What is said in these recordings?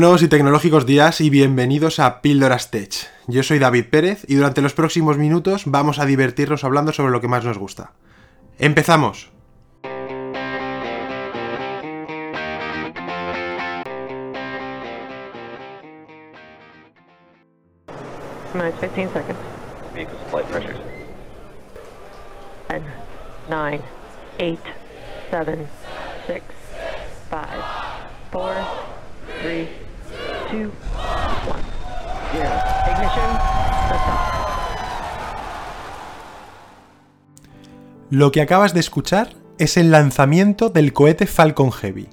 Buenos y tecnológicos días y bienvenidos a Píldoras Tech. Yo soy David Pérez y durante los próximos minutos vamos a divertirnos hablando sobre lo que más nos gusta. ¡Empezamos! Nice, 15 seconds. Vehicle flight pressures. 10, 9, 8, 7, 6, 5, 4, 3, 2, 1, 0. Ignition, liftoff. Lo que acabas de escuchar es el lanzamiento del cohete Falcon Heavy,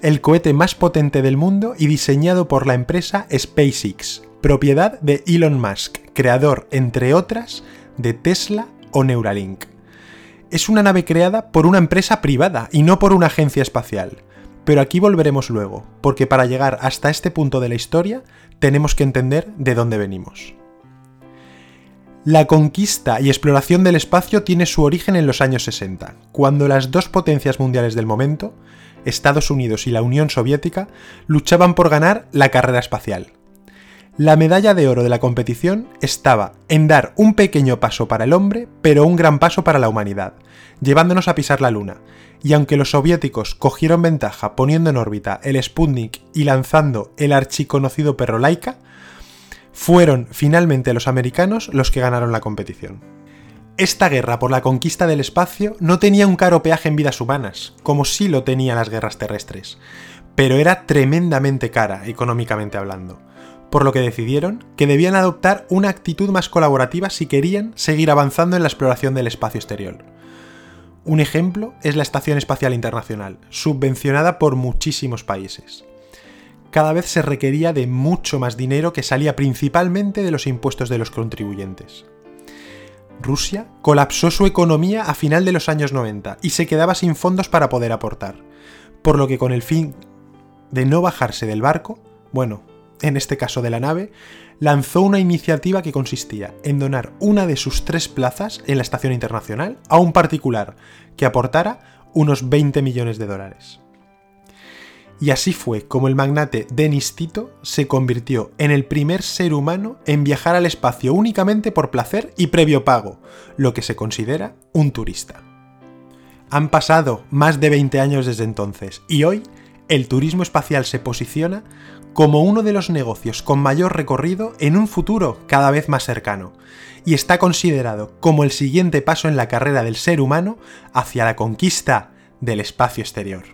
el cohete más potente del mundo y diseñado por la empresa SpaceX, propiedad de Elon Musk, creador, entre otras, de Tesla o Neuralink. Es una nave creada por una empresa privada y no por una agencia espacial. Pero aquí volveremos luego, porque para llegar hasta este punto de la historia tenemos que entender de dónde venimos. La conquista y exploración del espacio tiene su origen en los años 60, cuando las dos potencias mundiales del momento, Estados Unidos y la Unión Soviética, luchaban por ganar la carrera espacial. La medalla de oro de la competición estaba en dar un pequeño paso para el hombre, pero un gran paso para la humanidad, llevándonos a pisar la Luna. Y aunque los soviéticos cogieron ventaja poniendo en órbita el Sputnik y lanzando el archiconocido perro Laika, fueron finalmente los americanos los que ganaron la competición. Esta guerra por la conquista del espacio no tenía un caro peaje en vidas humanas, como sí lo tenían las guerras terrestres, pero era tremendamente cara, económicamente hablando, por lo que decidieron que debían adoptar una actitud más colaborativa si querían seguir avanzando en la exploración del espacio exterior. Un ejemplo es la Estación Espacial Internacional, subvencionada por muchísimos países cada vez se requería de mucho más dinero que salía principalmente de los impuestos de los contribuyentes. Rusia colapsó su economía a final de los años 90 y se quedaba sin fondos para poder aportar, por lo que con el fin de no bajarse del barco, bueno, en este caso de la nave, lanzó una iniciativa que consistía en donar una de sus tres plazas en la estación internacional a un particular que aportara unos 20 millones de dólares. Y así fue como el magnate Denis Tito se convirtió en el primer ser humano en viajar al espacio únicamente por placer y previo pago, lo que se considera un turista. Han pasado más de 20 años desde entonces y hoy el turismo espacial se posiciona como uno de los negocios con mayor recorrido en un futuro cada vez más cercano, y está considerado como el siguiente paso en la carrera del ser humano hacia la conquista del espacio exterior.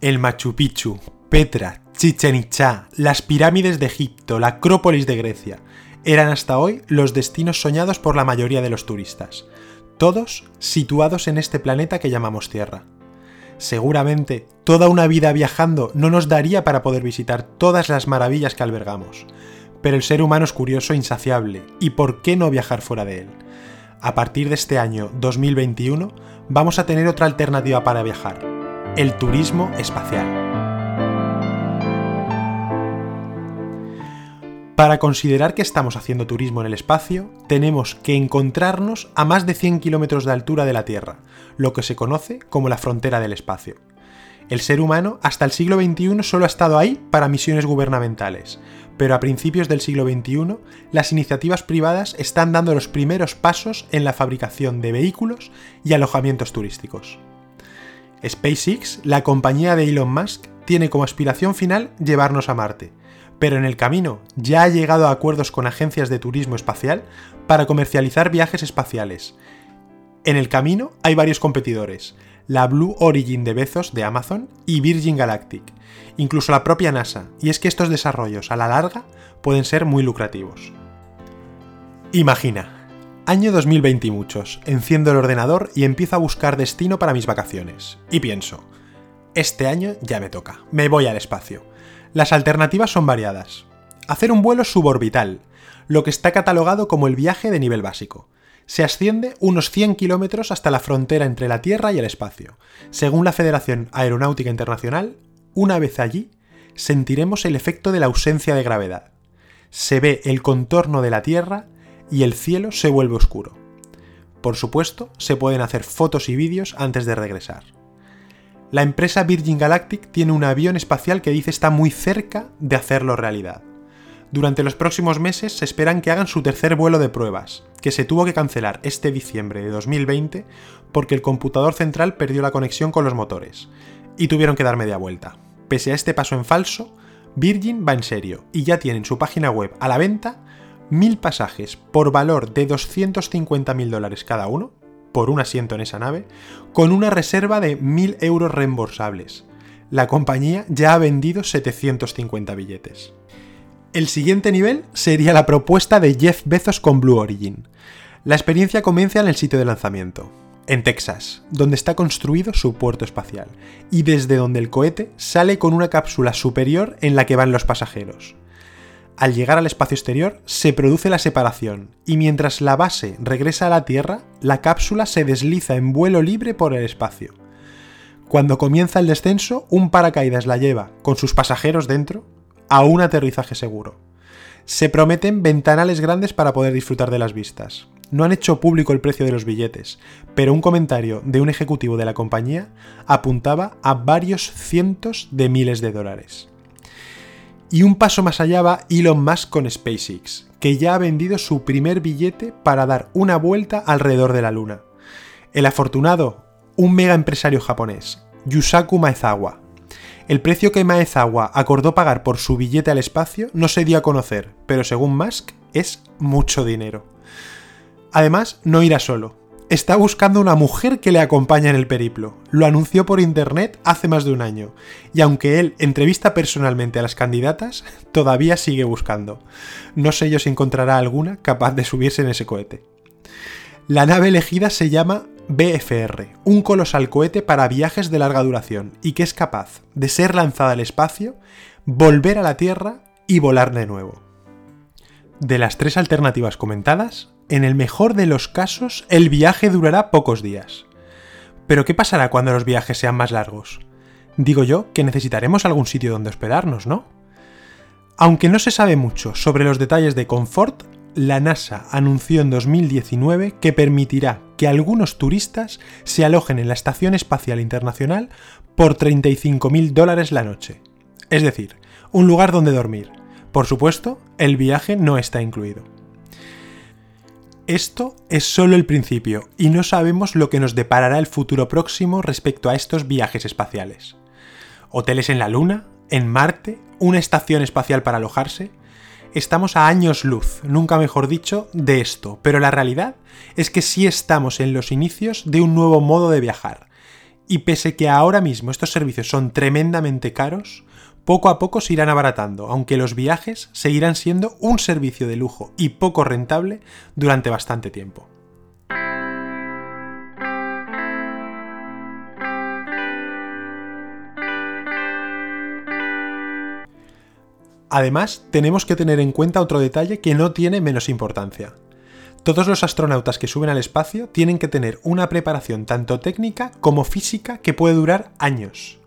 El Machu Picchu, Petra, Chichen Itza, las pirámides de Egipto, la Acrópolis de Grecia, eran hasta hoy los destinos soñados por la mayoría de los turistas, todos situados en este planeta que llamamos Tierra. Seguramente toda una vida viajando no nos daría para poder visitar todas las maravillas que albergamos, pero el ser humano es curioso e insaciable, y ¿por qué no viajar fuera de él? A partir de este año 2021 vamos a tener otra alternativa para viajar, el turismo espacial. Para considerar que estamos haciendo turismo en el espacio, tenemos que encontrarnos a más de 100 kilómetros de altura de la Tierra, lo que se conoce como la frontera del espacio. El ser humano hasta el siglo XXI solo ha estado ahí para misiones gubernamentales, pero a principios del siglo XXI las iniciativas privadas están dando los primeros pasos en la fabricación de vehículos y alojamientos turísticos. SpaceX, la compañía de Elon Musk, tiene como aspiración final llevarnos a Marte, pero en el camino ya ha llegado a acuerdos con agencias de turismo espacial para comercializar viajes espaciales. En el camino hay varios competidores, la Blue Origin de Bezos de Amazon y Virgin Galactic, incluso la propia NASA, y es que estos desarrollos a la larga pueden ser muy lucrativos. Imagina, Año 2020 y muchos. Enciendo el ordenador y empiezo a buscar destino para mis vacaciones. Y pienso, este año ya me toca, me voy al espacio. Las alternativas son variadas. Hacer un vuelo suborbital, lo que está catalogado como el viaje de nivel básico. Se asciende unos 100 kilómetros hasta la frontera entre la Tierra y el espacio. Según la Federación Aeronáutica Internacional, una vez allí, sentiremos el efecto de la ausencia de gravedad. Se ve el contorno de la Tierra y el cielo se vuelve oscuro. Por supuesto, se pueden hacer fotos y vídeos antes de regresar. La empresa Virgin Galactic tiene un avión espacial que dice está muy cerca de hacerlo realidad. Durante los próximos meses se esperan que hagan su tercer vuelo de pruebas, que se tuvo que cancelar este diciembre de 2020 porque el computador central perdió la conexión con los motores, y tuvieron que dar media vuelta. Pese a este paso en falso, Virgin va en serio y ya tiene en su página web a la venta mil pasajes por valor de 250.000 dólares cada uno, por un asiento en esa nave, con una reserva de 1.000 euros reembolsables. La compañía ya ha vendido 750 billetes. El siguiente nivel sería la propuesta de Jeff Bezos con Blue Origin. La experiencia comienza en el sitio de lanzamiento, en Texas, donde está construido su puerto espacial, y desde donde el cohete sale con una cápsula superior en la que van los pasajeros. Al llegar al espacio exterior se produce la separación, y mientras la base regresa a la Tierra, la cápsula se desliza en vuelo libre por el espacio. Cuando comienza el descenso, un paracaídas la lleva, con sus pasajeros dentro, a un aterrizaje seguro. Se prometen ventanales grandes para poder disfrutar de las vistas. No han hecho público el precio de los billetes, pero un comentario de un ejecutivo de la compañía apuntaba a varios cientos de miles de dólares. Y un paso más allá va Elon Musk con SpaceX, que ya ha vendido su primer billete para dar una vuelta alrededor de la Luna. El afortunado, un mega empresario japonés, Yusaku Maezawa, el precio que Maezawa acordó pagar por su billete al espacio no se dio a conocer, pero según Musk es mucho dinero. Además, no irá solo. Está buscando una mujer que le acompañe en el periplo. Lo anunció por internet hace más de un año. Y aunque él entrevista personalmente a las candidatas, todavía sigue buscando. No sé yo si encontrará alguna capaz de subirse en ese cohete. La nave elegida se llama BFR, un colosal cohete para viajes de larga duración y que es capaz de ser lanzada al espacio, volver a la Tierra y volar de nuevo. De las tres alternativas comentadas, en el mejor de los casos el viaje durará pocos días. Pero ¿qué pasará cuando los viajes sean más largos? Digo yo que necesitaremos algún sitio donde hospedarnos, ¿no? Aunque no se sabe mucho sobre los detalles de confort, la NASA anunció en 2019 que permitirá que algunos turistas se alojen en la Estación Espacial Internacional por 35.000 dólares la noche. Es decir, un lugar donde dormir. Por supuesto, el viaje no está incluido. Esto es solo el principio y no sabemos lo que nos deparará el futuro próximo respecto a estos viajes espaciales. Hoteles en la Luna, en Marte, una estación espacial para alojarse, estamos a años luz, nunca mejor dicho, de esto, pero la realidad es que sí estamos en los inicios de un nuevo modo de viajar. Y pese que ahora mismo estos servicios son tremendamente caros, poco a poco se irán abaratando, aunque los viajes seguirán siendo un servicio de lujo y poco rentable durante bastante tiempo. Además, tenemos que tener en cuenta otro detalle que no tiene menos importancia. Todos los astronautas que suben al espacio tienen que tener una preparación tanto técnica como física que puede durar años.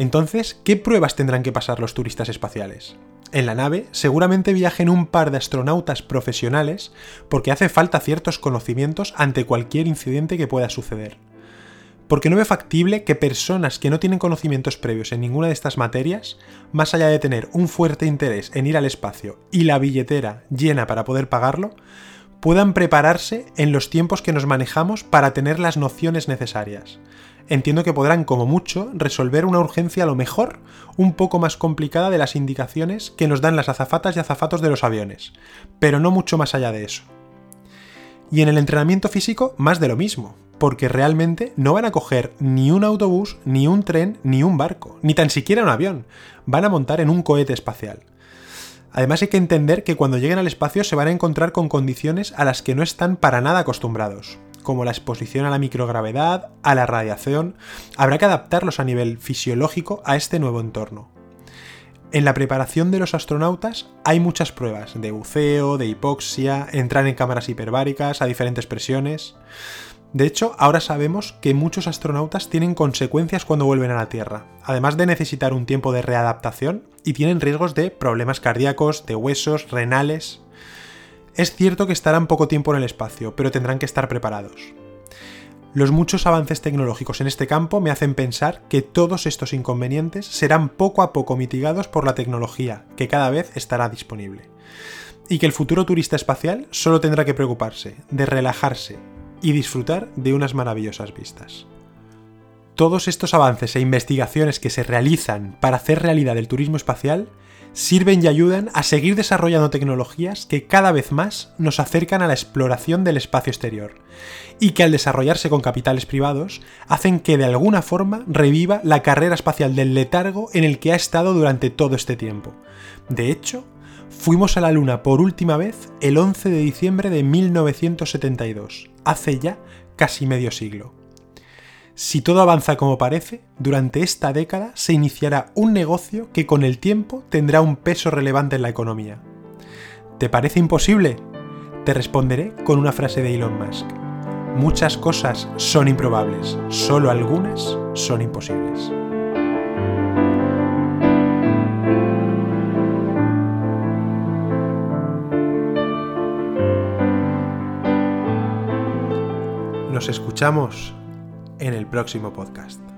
Entonces, ¿qué pruebas tendrán que pasar los turistas espaciales? En la nave seguramente viajen un par de astronautas profesionales porque hace falta ciertos conocimientos ante cualquier incidente que pueda suceder porque no ve factible que personas que no tienen conocimientos previos en ninguna de estas materias, más allá de tener un fuerte interés en ir al espacio y la billetera llena para poder pagarlo, puedan prepararse en los tiempos que nos manejamos para tener las nociones necesarias. Entiendo que podrán, como mucho, resolver una urgencia a lo mejor un poco más complicada de las indicaciones que nos dan las azafatas y azafatos de los aviones, pero no mucho más allá de eso. Y en el entrenamiento físico, más de lo mismo, porque realmente no van a coger ni un autobús, ni un tren, ni un barco, ni tan siquiera un avión. Van a montar en un cohete espacial. Además hay que entender que cuando lleguen al espacio se van a encontrar con condiciones a las que no están para nada acostumbrados, como la exposición a la microgravedad, a la radiación, habrá que adaptarlos a nivel fisiológico a este nuevo entorno. En la preparación de los astronautas hay muchas pruebas de buceo, de hipoxia, entrar en cámaras hiperbáricas a diferentes presiones. De hecho, ahora sabemos que muchos astronautas tienen consecuencias cuando vuelven a la Tierra, además de necesitar un tiempo de readaptación y tienen riesgos de problemas cardíacos, de huesos, renales. Es cierto que estarán poco tiempo en el espacio, pero tendrán que estar preparados. Los muchos avances tecnológicos en este campo me hacen pensar que todos estos inconvenientes serán poco a poco mitigados por la tecnología, que cada vez estará disponible. Y que el futuro turista espacial solo tendrá que preocuparse de relajarse y disfrutar de unas maravillosas vistas. Todos estos avances e investigaciones que se realizan para hacer realidad el turismo espacial sirven y ayudan a seguir desarrollando tecnologías que cada vez más nos acercan a la exploración del espacio exterior, y que al desarrollarse con capitales privados hacen que de alguna forma reviva la carrera espacial del letargo en el que ha estado durante todo este tiempo. De hecho, fuimos a la Luna por última vez el 11 de diciembre de 1972, hace ya casi medio siglo. Si todo avanza como parece, durante esta década se iniciará un negocio que con el tiempo tendrá un peso relevante en la economía. ¿Te parece imposible? Te responderé con una frase de Elon Musk. Muchas cosas son improbables, solo algunas son imposibles. Nos escuchamos en el próximo podcast.